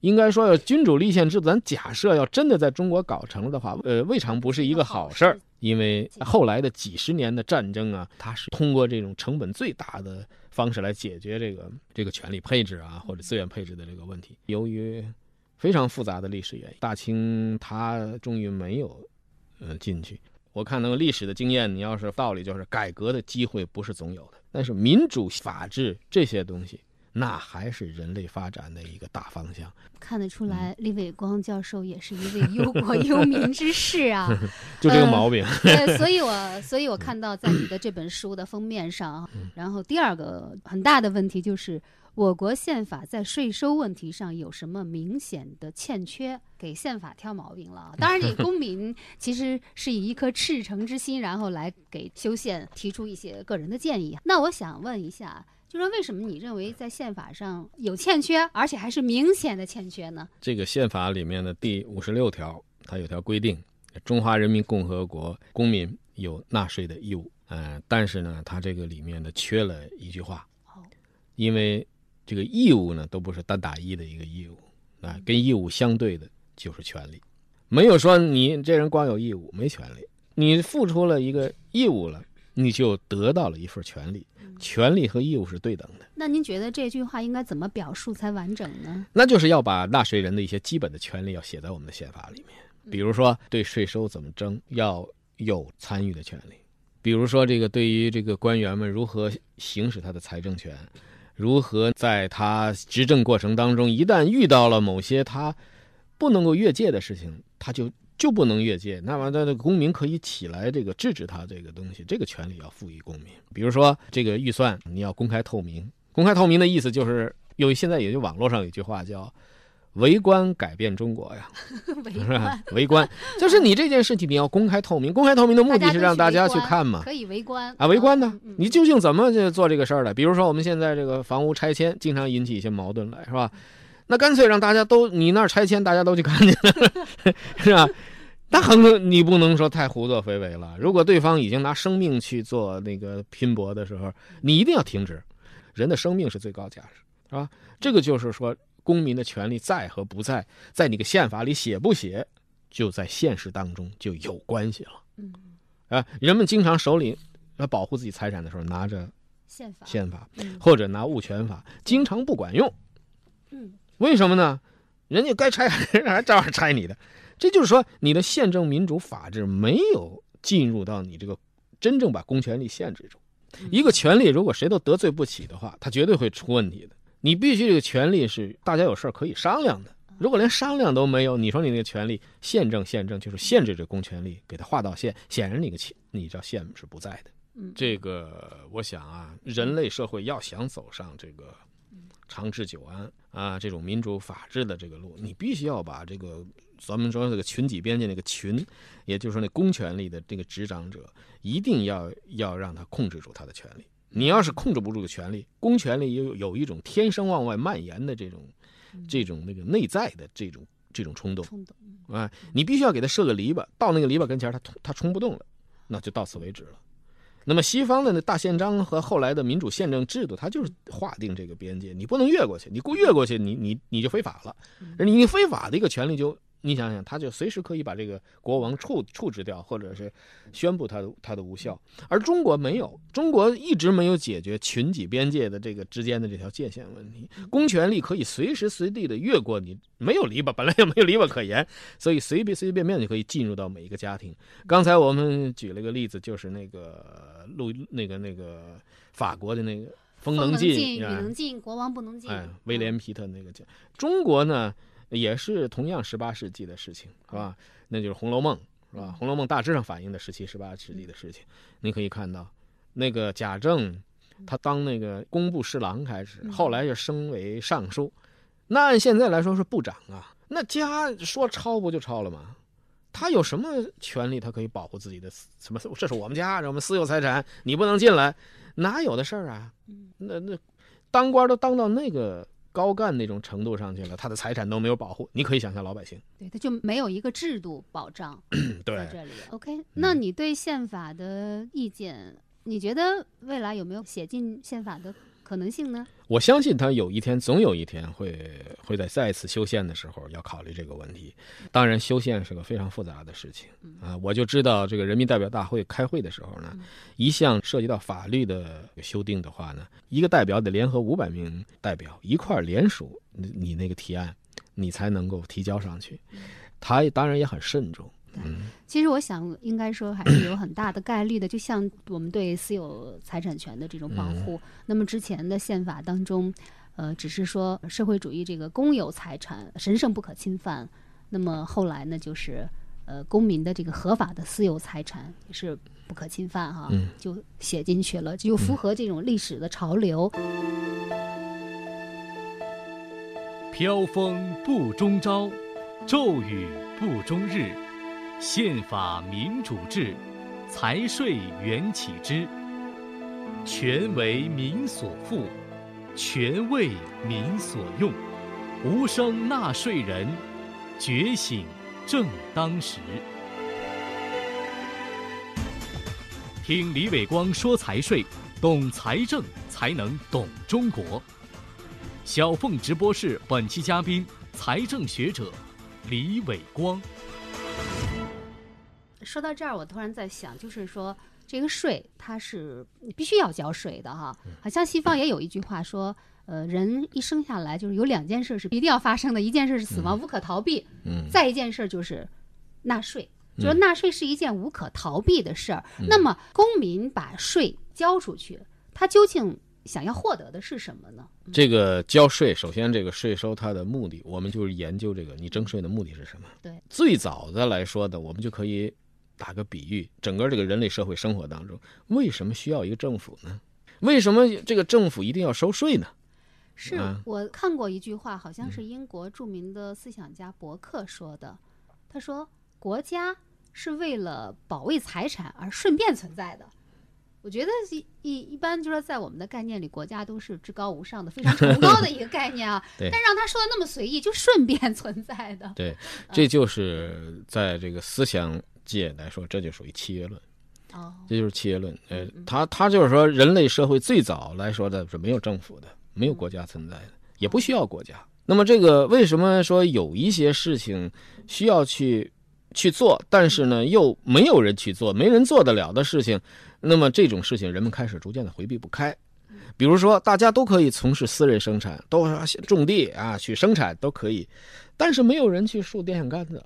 应该说要君主立宪制度，咱假设要真的在中国搞成了的话，呃，未尝不是一个好事儿。因为后来的几十年的战争啊，它是通过这种成本最大的方式来解决这个这个权力配置啊或者资源配置的这个问题。由于非常复杂的历史原因，大清他终于没有呃进去。我看那个历史的经验，你要是道理就是改革的机会不是总有的。但是民主、法治这些东西，那还是人类发展的一个大方向。看得出来，李伟光教授也是一位忧国忧民之士啊，<laughs> 就这个毛病。对，<laughs> 所以我所以我看到在你的这本书的封面上，然后第二个很大的问题就是。我国宪法在税收问题上有什么明显的欠缺？给宪法挑毛病了。当然，你公民 <laughs> 其实是以一颗赤诚之心，然后来给修宪提出一些个人的建议。那我想问一下，就说为什么你认为在宪法上有欠缺，而且还是明显的欠缺呢？这个宪法里面的第五十六条，它有条规定：中华人民共和国公民有纳税的义务。呃，但是呢，它这个里面的缺了一句话，因为。这个义务呢，都不是单打一的一个义务，啊，跟义务相对的就是权利，没有说你这人光有义务没权利，你付出了一个义务了，你就得到了一份权利，权利和义务是对等的。那您觉得这句话应该怎么表述才完整呢？那就是要把纳税人的一些基本的权利要写在我们的宪法里面，比如说对税收怎么征要有参与的权利，比如说这个对于这个官员们如何行使他的财政权。如何在他执政过程当中，一旦遇到了某些他不能够越界的事情，他就就不能越界。那么，他的公民可以起来这个制止他这个东西，这个权利要赋予公民。比如说，这个预算你要公开透明。公开透明的意思就是，有现在也就网络上有一句话叫。围观改变中国呀，<laughs> 是吧？围观就是你这件事情，你要公开透明。公开透明的目的是让大家去看嘛，可以围观啊，围观呢？你究竟怎么去做这个事儿的？比如说我们现在这个房屋拆迁，经常引起一些矛盾来，是吧？那干脆让大家都你那儿拆迁，大家都去看去，<laughs> 是吧？那很你不能说太胡作非为了。如果对方已经拿生命去做那个拼搏的时候，你一定要停止。人的生命是最高价值，是吧？这个就是说。公民的权利在和不在，在你个宪法里写不写，就在现实当中就有关系了。嗯，啊，人们经常手里要保护自己财产的时候拿着宪法，宪法嗯或者拿物权法，经常不管用。嗯，为什么呢？人家该拆还还照样拆你的，这就是说你的宪政民主法治没有进入到你这个真正把公权力限制住。一个权利如果谁都得罪不起的话，他绝对会出问题的。你必须这个权利是大家有事儿可以商量的。如果连商量都没有，你说你那个权利宪政宪政就是限制这公权力，给它划到线，显然那个线你知道线是不在的。嗯这个我想啊，人类社会要想走上这个长治久安啊这种民主法治的这个路，你必须要把这个咱们说这个群体边界那个群，也就是说那公权力的这个执掌者，一定要要让他控制住他的权利。你要是控制不住个权利，公权力有有一种天生往外蔓延的这种这种那个内在的这种这种冲动冲动，啊，你必须要给他设个篱笆，到那个篱笆跟前儿他他冲不动了，那就到此为止了。那么西方的那大宪章和后来的民主宪政制度，它就是划定这个边界，你不能越过去，你过越过去，你你你就非法了。而你非法的一个权利就，你想想，他就随时可以把这个国王处处置掉，或者是宣布他的他的无效。而中国没有，中国一直没有解决群体边界的这个之间的这条界限问题。公权力可以随时随地的越过你，没有篱笆，本来也没有篱笆可言，所以随便随随便便就可以进入到每一个家庭。刚才我们举了个例子，就是那个路那个那个法国的那个风风能进，进，雨啊能进，国王不能进。哎，威廉皮特那个讲，中国呢也是同样十八世纪的事情，是吧？那就是《红楼梦》，是吧？《红楼梦》大致上反映的十七、十八世纪的事情。你可以看到，那个贾政，他当那个工部侍郎开始，后来就升为尚书，那按现在来说是部长啊。那家说抄不就抄了吗？他有什么权利？他可以保护自己的私什么？这是我们家，我们私有财产，你不能进来，哪有的事儿啊？那那当官都当到那个高干那种程度上去了，他的财产都没有保护，你可以想象老百姓。对，他就没有一个制度保障 <clears throat> 对在这里。OK，那你对宪法的意见，你觉得未来有没有写进宪法的可能性呢？我相信他有一天，总有一天会会在再次修宪的时候要考虑这个问题。当然，修宪是个非常复杂的事情啊。我就知道，这个人民代表大会开会的时候呢，一项涉及到法律的修订的话呢，一个代表得联合五百名代表一块儿联署你你那个提案，你才能够提交上去。他当然也很慎重。嗯，其实我想，应该说还是有很大的概率的。就像我们对私有财产权的这种保护，那么之前的宪法当中，呃，只是说社会主义这个公有财产神圣不可侵犯。那么后来呢，就是呃，公民的这个合法的私有财产也是不可侵犯哈，嗯就写进去了，就符合这种历史的潮流。飘风不终朝，骤雨不终日。宪法民主制，财税缘起之。权为民所赋，权为民所用。无声纳税人，觉醒正当时。听李伟光说财税，懂财政才能懂中国。小凤直播室本期嘉宾，财政学者李伟光。说到这儿，我突然在想，就是说这个税它是你必须要交税的哈。好像西方也有一句话说，呃，人一生下来就是有两件事是一定要发生的，一件事是死亡无可逃避，嗯再一件事就是纳税。就是纳税是一件无可逃避的事儿。那么公民把税交出去，他究竟想要获得的是什么呢？这个交税，首先这个税收它的目的，我们就是研究这个你征税的目的是什么。对，最早的来说的，我们就可以打个比喻，整个这个人类社会生活当中，为什么需要一个政府呢？为什么这个政府一定要收税呢？是啊我看过一句话，好像是英国著名的思想家伯克说的。他说：“国家是为了保卫财产而顺便存在的。”我觉得一一一般就是在我们的概念里，国家都是至高无上的、非常崇 <laughs> 高的一个概念啊。对但让他说的那么随意，就顺便存在的。对，这就是在这个思想界来说，这就属于契约论。哦，这就是契约论。呃，他他就是说，人类社会最早来说的是没有政府的，没有国家存在的，也不需要国家。那么这个为什么说有一些事情需要去去做，但是呢又没有人去做，没人做得了的事情，那么这种事情人们开始逐渐的回避不开。比如说，大家都可以从事私人生产，都种地啊，去生产都可以，但是没有人去竖电线杆子，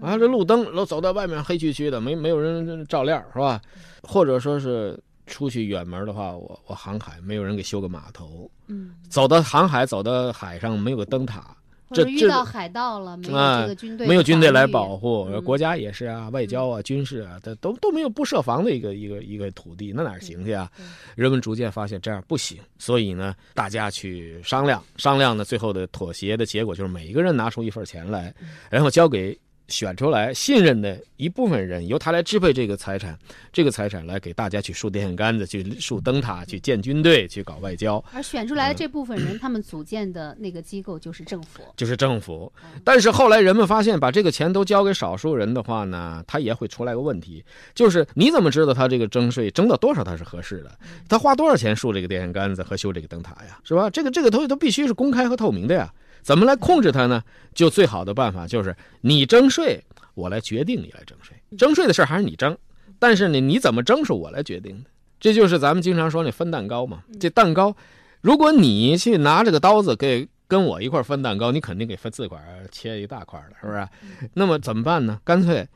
啊，这路灯都走到外面黑黢黢的，没没有人照亮，是吧？或者说是出去远门的话，我我航海，没有人给修个码头，嗯，走到航海，走到海上没有个灯塔。这这遇到海盗了，没有啊这个军队，没有军队来保护，嗯国家也是啊，外交啊、军事啊，它都都没有不设防的一个一个一个土地，那哪行去啊？人们逐渐发现这样不行，所以呢，大家去商量，商量呢，最后的妥协的结果就是每一个人拿出一份钱来，然后交给选出来信任的一部分人，由他来支配这个财产，这个财产来给大家去竖电线杆子，去竖灯塔，去建军队，去搞外交。而选出来的这部分人，他们组建的那个机构就是政府。<clears throat> 就是政府。但是后来人们发现，把这个钱都交给少数人的话呢，他也会出来个问题，就是你怎么知道他这个征税征到多少他是合适的？他花多少钱竖这个电线杆子和修这个灯塔呀？是吧？这个这个东西都必须是公开和透明的呀。怎么来控制它呢？就最好的办法就是你征税，我来决定你来征税。征税的事儿还是你征，但是呢，你怎么征是我来决定的。这就是咱们经常说那分蛋糕嘛。这蛋糕，如果你去拿这个刀子给跟我一块儿分蛋糕，你肯定给分自个儿切一大块儿了，是不是？那么怎么办呢？干脆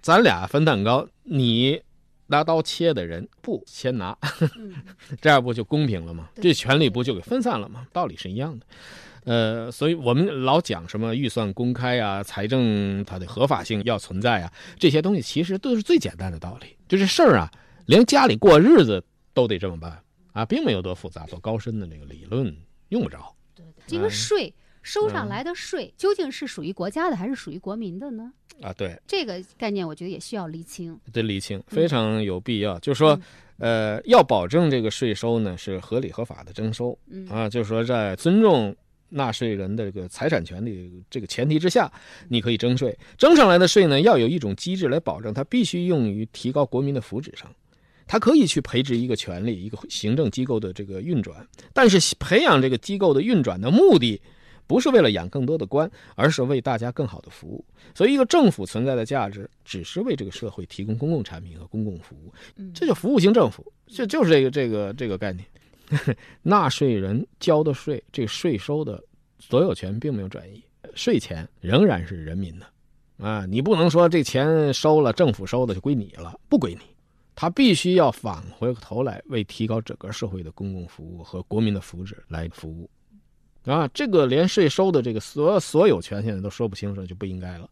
咱俩分蛋糕，你拿刀切的人不先拿，<laughs> 这样不就公平了吗？这权利不就给分散了吗？道理是一样的。呃，所以我们老讲什么预算公开啊，财政它的合法性要存在啊，这些东西其实都是最简单的道理。就是事儿啊，连家里过日子都得这么办啊，并没有多复杂、多高深的那个理论，用不着。对这个税收上来的税究竟是属于国家的还是属于国民的呢？啊，对，这个概念我觉得也需要厘清。得厘清，非常有必要。就是说，呃，要保证这个税收呢是合理合法的征收嗯啊，就是说在尊重纳税人的这个财产权的这个前提之下，你可以征税。征上来的税呢，要有一种机制来保证它必须用于提高国民的福祉上。它可以去培植一个权利，一个行政机构的这个运转，但是培养这个机构的运转的目的，不是为了养更多的官，而是为大家更好的服务。所以，一个政府存在的价值，只是为这个社会提供公共产品和公共服务，这就服务型政府，这就是这个这个这个概念。<laughs> 纳税人交的税，这税收的所有权并没有转移，税钱仍然是人民的，啊，你不能说这钱收了，政府收的就归你了，不归你。他必须要返回头来为提高整个社会的公共服务和国民的福祉来服务，啊，这个连税收的这个所所有权现在都说不清楚，就不应该了，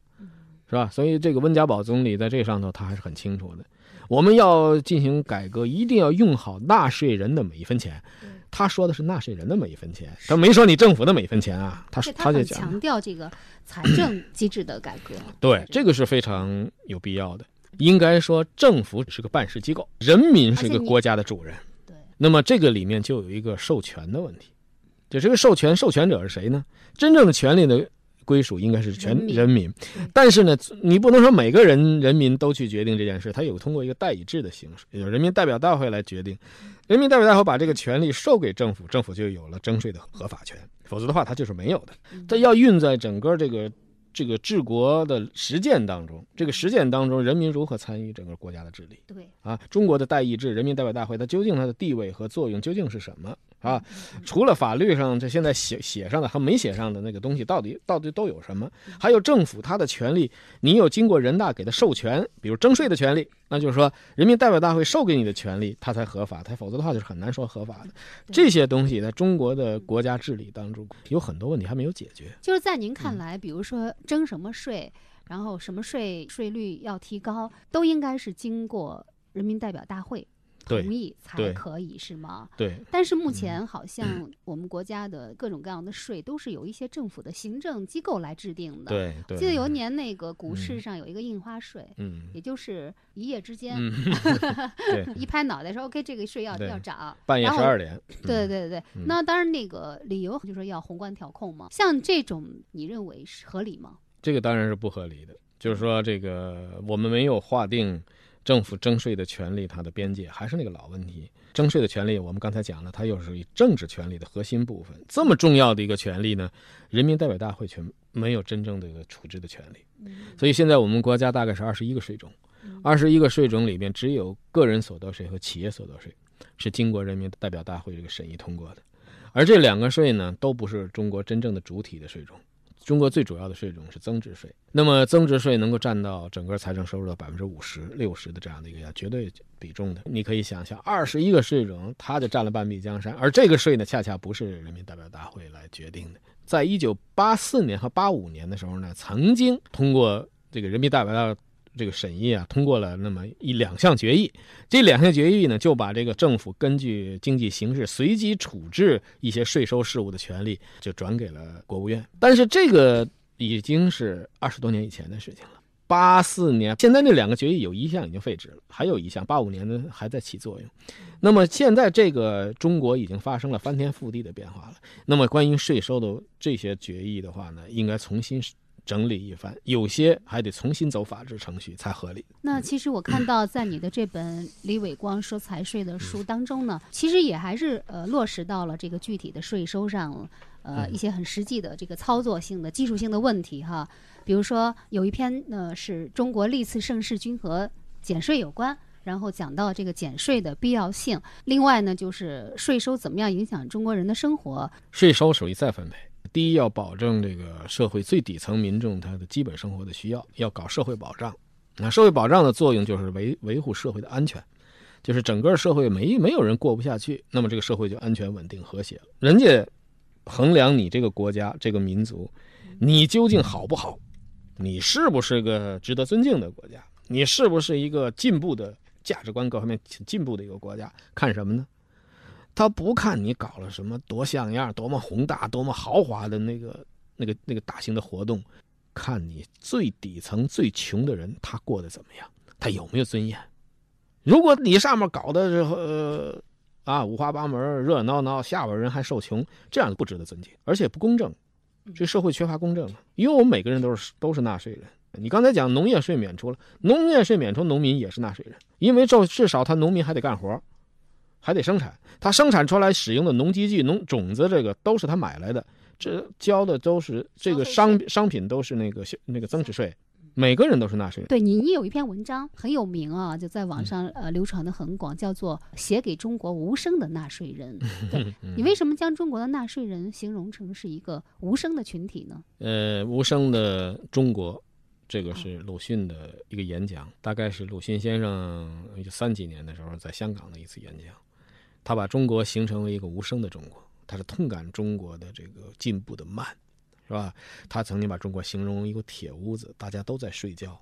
是吧？所以这个温家宝总理在这上头他还是很清楚的。我们要进行改革，一定要用好纳税人的每一分钱。他说的是纳税人的每一分钱，他没说你政府的每一分钱啊。他他就讲强调这个财政机制的改革。对，这个是非常有必要的。应该说，政府只是个办事机构，人民是一个国家的主人。对，那么这个里面就有一个授权的问题。就这个授权，授权者是谁呢？真正的权利的归属应该是全人民但是呢，你不能说每个人人民都去决定这件事，它有通过一个代议制的形式，有人民代表大会来决定。人民代表大会把这个权利授给政府，政府就有了征税的合法权，否则的话，它就是没有的。它要运在整个这个这个治国的实践当中，这个实践当中，人民如何参与整个国家的治理？对，啊，中国的代议制、人民代表大会，它究竟它的地位和作用究竟是什么啊？除了法律上这现在写写上的和没写上的那个东西，到底到底都有什么？还有政府它的权利，你有经过人大给的授权，比如征税的权利，那就是说人民代表大会授给你的权利，它才合法，它否则的话就是很难说合法的。这些东西在中国的国家治理当中有很多问题还没有解决。就是在您嗯看来，比如说征什么税，然后什么税税率要提高，都应该是经过人民代表大会对同意才可以，是吗？对，但是目前好像我们国家的各种各样的税都是由一些政府的行政机构来制定的。对对。记得有一年那个股市上有一个印花税，嗯。也就是一夜之间，<laughs> 嗯，一拍脑袋说 OK 这个税要要涨，半夜十二点。对对对对，嗯。那当然那个理由就说要宏观调控嘛，像这种你认为是合理吗？这个当然是不合理的。就是说，这个我们没有划定政府征税的权利，它的边界还是那个老问题。征税的权利，我们刚才讲了，它又是政治权利的核心部分。这么重要的一个权利呢，人民代表大会却没有真正的一个处置的权利。所以现在我们国家大概是二十一个税种，二十一个税种里面只有个人所得税和企业所得税是经过人民代表大会这个审议通过的，而这两个税呢，都不是中国真正的主体的税种。中国最主要的税种是增值税，那么增值税能够占到整个财政收入的百分之五十六十的这样的一个绝对比重的。你可以想象，二十一个税种，它就占了半壁江山。而这个税呢，恰恰不是人民代表大会来决定的。在一九八四年和八五年的时候呢，曾经通过这个人民代表大会。这个审议啊，通过了那么一两项决议，这两项决议呢，就把这个政府根据经济形势随机处置一些税收事务的权利，就转给了国务院。但是这个已经是二十多年以前的事情了。八四年，现在那两个决议有一项已经废止了，还有一项八五年的还在起作用。那么现在这个中国已经发生了翻天覆地的变化了。那么关于税收的这些决议的话呢，应该重新。整理一番，有些还得重新走法制程序才合理。那其实我 <clears throat> 看到在你的这本李伟光说财税的书当中呢，其实也还是呃落实到了这个具体的税收上，呃一些很实际的这个操作性的技术性的问题哈。比如说有一篇呢是中国历次盛世均和减税有关，然后讲到这个减税的必要性。另外呢就是税收怎么样影响中国人的生活？税收属于再分配。第一，要保证这个社会最底层民众他的基本生活的需要，要搞社会保障。那社会保障的作用就是维维护社会的安全，就是整个社会没没有人过不下去，那么这个社会就安全、稳定、和谐了。人家衡量你这个国家、这个民族，你究竟好不好？你是不是个值得尊敬的国家？你是不是一个进步的价值观各方面进步的一个国家？看什么呢？他不看你搞了什么多像样、多么宏大、多么豪华的那个、那个、那个大型的活动，看你最底层、最穷的人他过得怎么样，他有没有尊严？如果你上面搞的呃啊五花八门、热热闹闹，下边人还受穷，这样不值得尊敬，而且不公正。这社会缺乏公正了，因为我们每个人都是都是纳税人。你刚才讲农业税免除了，农业税免除，农民也是纳税人，因为至至少他农民还得干活。还得生产，他生产出来使用的农机具、农种子，这个都是他买来的，这交的都是这个商商品，都是那个那个增值税。每个人都是纳税人。对你，你有一篇文章很有名啊，就在网上呃流传的很广，叫做《写给中国无声的纳税人 <laughs>》。对 <laughs> 你为什么将中国的纳税人形容成是一个无声的群体呢？呃，无声的中国，这个是鲁迅的一个演讲，大概是鲁迅先生三几年的时候在香港的一次演讲。他把中国形成为一个无声的中国，他是痛感中国的这个进步的慢，是吧？他曾经把中国形容一个铁屋子，大家都在睡觉，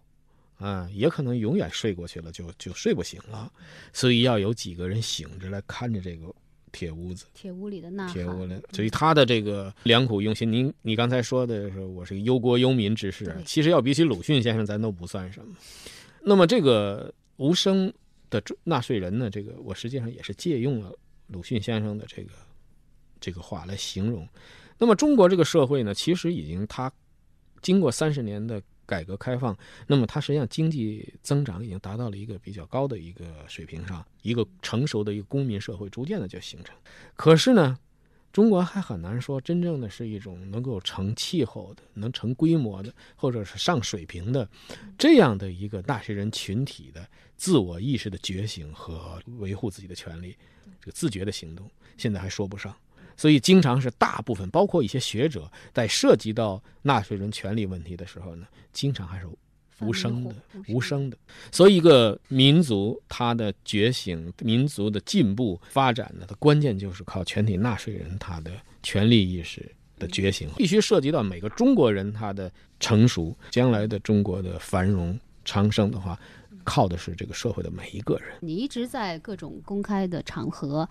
啊，也可能永远睡过去了，就就睡不醒了，所以要有几个人醒着来看着这个铁屋子，铁屋里的呐铁屋里，所以他的这个良苦用心，您你刚才说的是我是个忧国忧民之士，其实要比起鲁迅先生，咱都不算什么。那么这个无声。的纳税人呢？这个我实际上也是借用了鲁迅先生的这个这个话来形容。那么中国这个社会呢，其实已经它经过三十年的改革开放，那么它实际上经济增长已经达到了一个比较高的一个水平上，一个成熟的一个公民社会逐渐的就形成。可是呢？中国还很难说真正的是一种能够成气候的、能成规模的，或者是上水平的这样的一个纳税人群体的自我意识的觉醒和维护自己的权利，这个自觉的行动，现在还说不上。所以，经常是大部分，包括一些学者，在涉及到纳税人权利问题的时候呢，经常还是。无声的，无声的，所以一个民族它的觉醒、民族的进步发展呢，它关键就是靠全体纳税人他的权利意识的觉醒，必须涉及到每个中国人他的成熟，将来的中国的繁荣昌盛的话，靠的是这个社会的每一个人。你一直在各种公开的场合，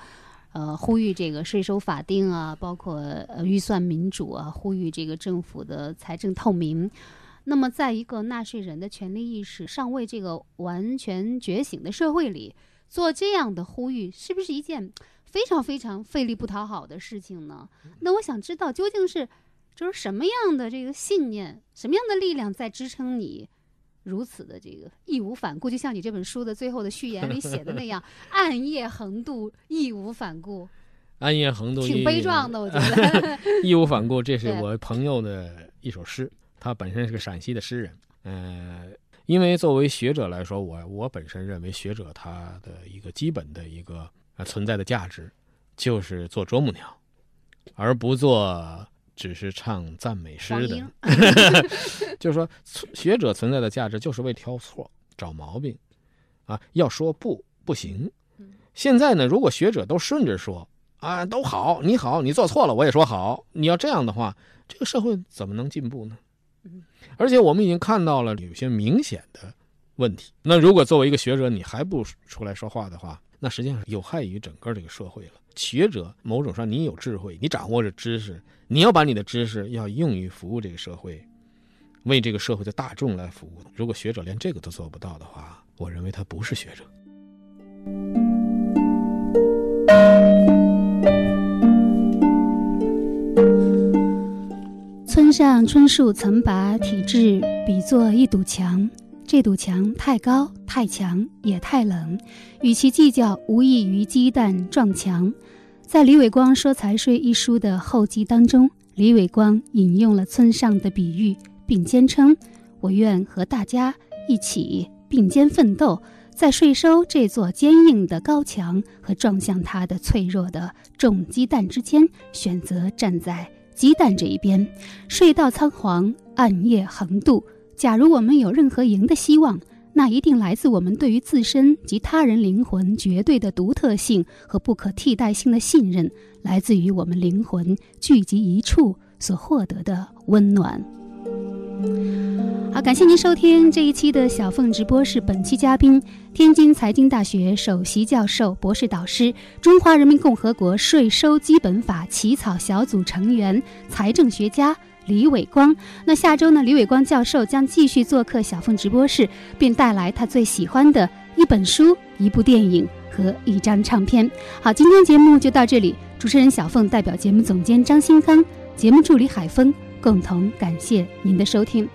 呃，呼吁这个税收法定啊，包括呃预算民主啊，呼吁这个政府的财政透明。那么，在一个纳税人的权利意识尚未这个完全觉醒的社会里，做这样的呼吁，是不是一件非常非常费力不讨好的事情呢？那我想知道，究竟是就是什么样的这个信念，什么样的力量在支撑你，如此的这个义无反顾，就像你这本书的最后的序言里写的那样，<laughs> 暗夜横渡，义无反顾，暗夜横渡，挺悲壮的，我觉得。<laughs> 义无反顾，这是我朋友的一首诗，他本身是个陕西的诗人。呃，因为作为学者来说，我我本身认为学者他的一个基本的一个呃存在的价值，就是做啄木鸟，而不做只是唱赞美诗的。<laughs> 就是说，学者存在的价值就是为挑错、找毛病，啊，要说不不行。现在呢，如果学者都顺着说啊，都好，你好，你做错了，我也说好，你要这样的话，这个社会怎么能进步呢？而且我们已经看到了有些明显的问题。那如果作为一个学者，你还不出来说话的话，那实际上有害于整个这个社会了。学者某种上，你有智慧，你掌握着知识，你要把你的知识要用于服务这个社会，为这个社会的大众来服务。如果学者连这个都做不到的话，我认为他不是学者。村上春树曾把体制比作一堵墙，这堵墙太高、太强，也太冷，与其计较，无异于鸡蛋撞墙。在李伟光说财税一书的后记当中，李伟光引用了村上的比喻，并坚称：“我愿和大家一起并肩奋斗，在税收这座坚硬的高墙和撞向它的脆弱的重鸡蛋之间，选择站在。”鸡蛋这一边，睡到仓皇，暗夜横渡。假如我们有任何赢的希望，那一定来自我们对于自身及他人灵魂绝对的独特性和不可替代性的信任，来自于我们灵魂聚集一处所获得的温暖。好，感谢您收听这一期的小凤直播室。本期嘉宾：天津财经大学首席教授、博士导师、中华人民共和国税收基本法起草小组成员、财政学家李伟光。那下周呢？李伟光教授将继续做客小凤直播室，并带来他最喜欢的一本书、一部电影和一张唱片。好，今天节目就到这里。主持人小凤代表节目总监张新康、节目助理海峰。共同感谢您的收听。